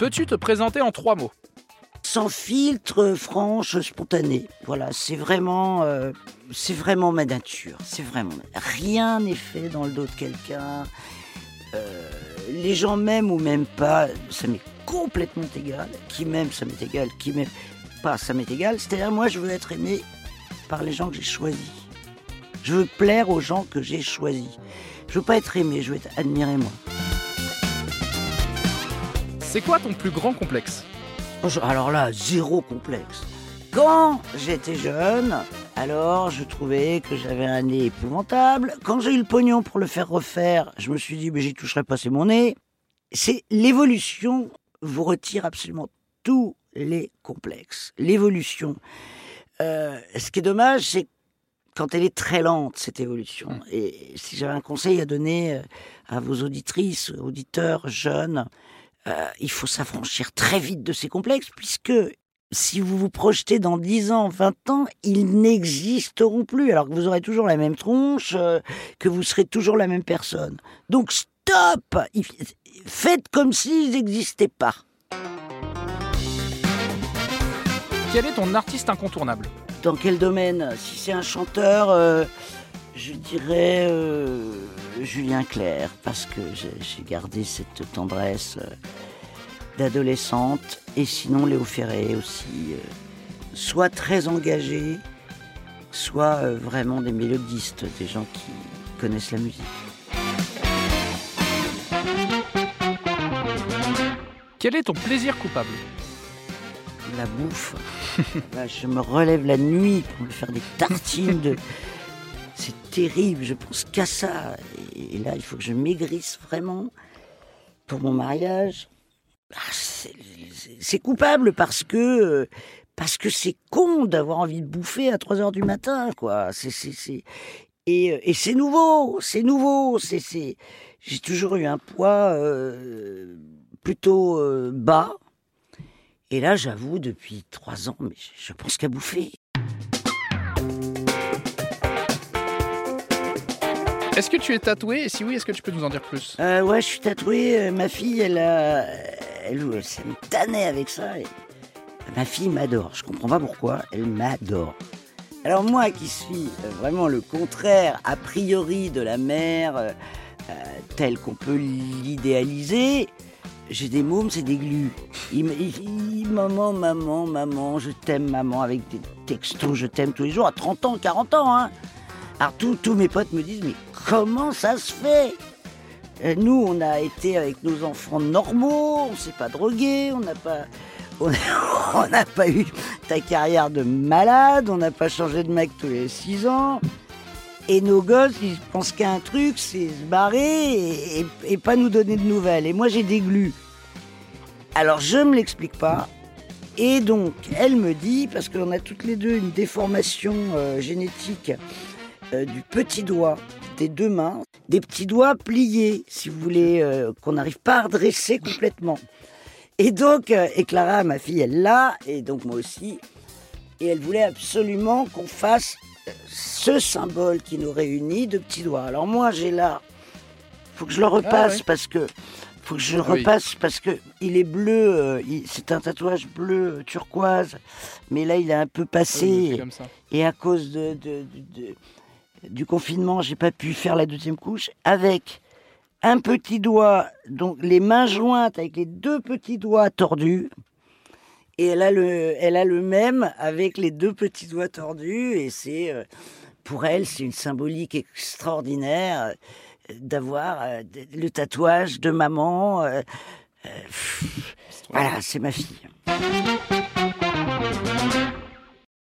Peux-tu te présenter en trois mots Sans filtre, franche, spontanée. Voilà, c'est vraiment, euh, c'est vraiment ma nature. C'est vraiment rien n'est fait dans le dos de quelqu'un. Euh, les gens m'aiment ou m'aiment pas, ça m'est complètement égal. Qui m'aime, ça m'est égal. Qui m'aime pas, ça m'est égal. C'est-à-dire, moi, je veux être aimé par les gens que j'ai choisis. Je veux plaire aux gens que j'ai choisis. Je veux pas être aimé, je veux être admiré moi. C'est quoi ton plus grand complexe Alors là, zéro complexe. Quand j'étais jeune, alors je trouvais que j'avais un nez épouvantable. Quand j'ai eu le pognon pour le faire refaire, je me suis dit, mais j'y toucherai pas, c'est mon nez. C'est l'évolution vous retire absolument tous les complexes. L'évolution. Euh, ce qui est dommage, c'est quand elle est très lente, cette évolution. Et si j'avais un conseil à donner euh, à vos auditrices, auditeurs jeunes, euh, il faut s'affranchir très vite de ces complexes, puisque si vous vous projetez dans 10 ans, 20 ans, ils n'existeront plus, alors que vous aurez toujours la même tronche, euh, que vous serez toujours la même personne. Donc stop Faites comme s'ils n'existaient pas. Quel est ton artiste incontournable? Dans quel domaine? Si c'est un chanteur, euh, je dirais euh, Julien Clerc, parce que j'ai gardé cette tendresse euh, d'adolescente. Et sinon Léo Ferré aussi. euh, soit très engagé, soit vraiment des mélodistes, des gens qui connaissent la musique. Quel est ton plaisir coupable? La bouffe. Là, je me relève la nuit pour me faire des tartines de. C'est terrible, je pense qu'à ça. Et là, il faut que je maigrisse vraiment pour mon mariage. Ah, c'est- coupable parce que euh, parce que c'est con d'avoir envie de bouffer à 3 heures du matin, quoi. Et, euh, et c'est nouveau, c'est nouveau. J'ai toujours eu un poids euh, plutôt bas. Et là, j'avoue, depuis trois ans, mais je pense qu'à bouffer. Est-ce que tu es tatoué Et si oui, est-ce que tu peux nous en dire plus? Euh, ouais, je suis tatoué. euh, Ma fille, elle a. Elle, elle, ça me tannait avec ça. Ma fille m'adore. Je comprends pas pourquoi. Elle m'adore. Alors, moi qui suis euh, vraiment le contraire, a priori, de la mère euh, euh, telle qu'on peut l'idéaliser, j'ai des mômes, c'est des glues. Ils- maman, maman, maman, je t'aime, maman, avec des textos, je t'aime tous les jours, à 30 ans, 40 ans, hein. Alors, tous- mes potes me disent, mais comment ça se fait? Euh, Nous, on a été avec nos enfants normaux, on s'est pas drogué, on n'a pas, eu ta carrière de malade, on n'a pas changé de mec tous les six ans. Et nos gosses, ils pensent qu'à un truc, c'est se barrer et, pas nous donner de nouvelles. Et moi, j'ai des. Alors, je me l'explique pas. Et donc, elle me dit, parce qu'on a toutes les deux une déformation euh, génétique euh, du petit doigt, des deux mains, des petits doigts pliés, si vous voulez, euh, qu'on n'arrive pas à redresser complètement. Et donc, euh, et Clara, ma fille, elle l'a, et donc moi aussi. Et elle voulait absolument qu'on fasse ce symbole qui nous réunit de petits doigts. Alors moi, j'ai là, faut que je le repasse oui. parce que faut que je Ah oui. repasse parce que il est bleu. euh, c'est un tatouage bleu turquoise, mais là, il est un peu passé. Et à cause de, de- de- de- du confinement, j'ai pas pu faire la deuxième couche avec un petit doigt, donc les mains jointes avec les deux petits doigts tordus. Et elle a le, elle a le même avec les deux petits doigts tordus. Et c'est, euh, pour elle, c'est une symbolique extraordinaire euh, d'avoir euh, le tatouage de maman. voilà, c'est ma fille.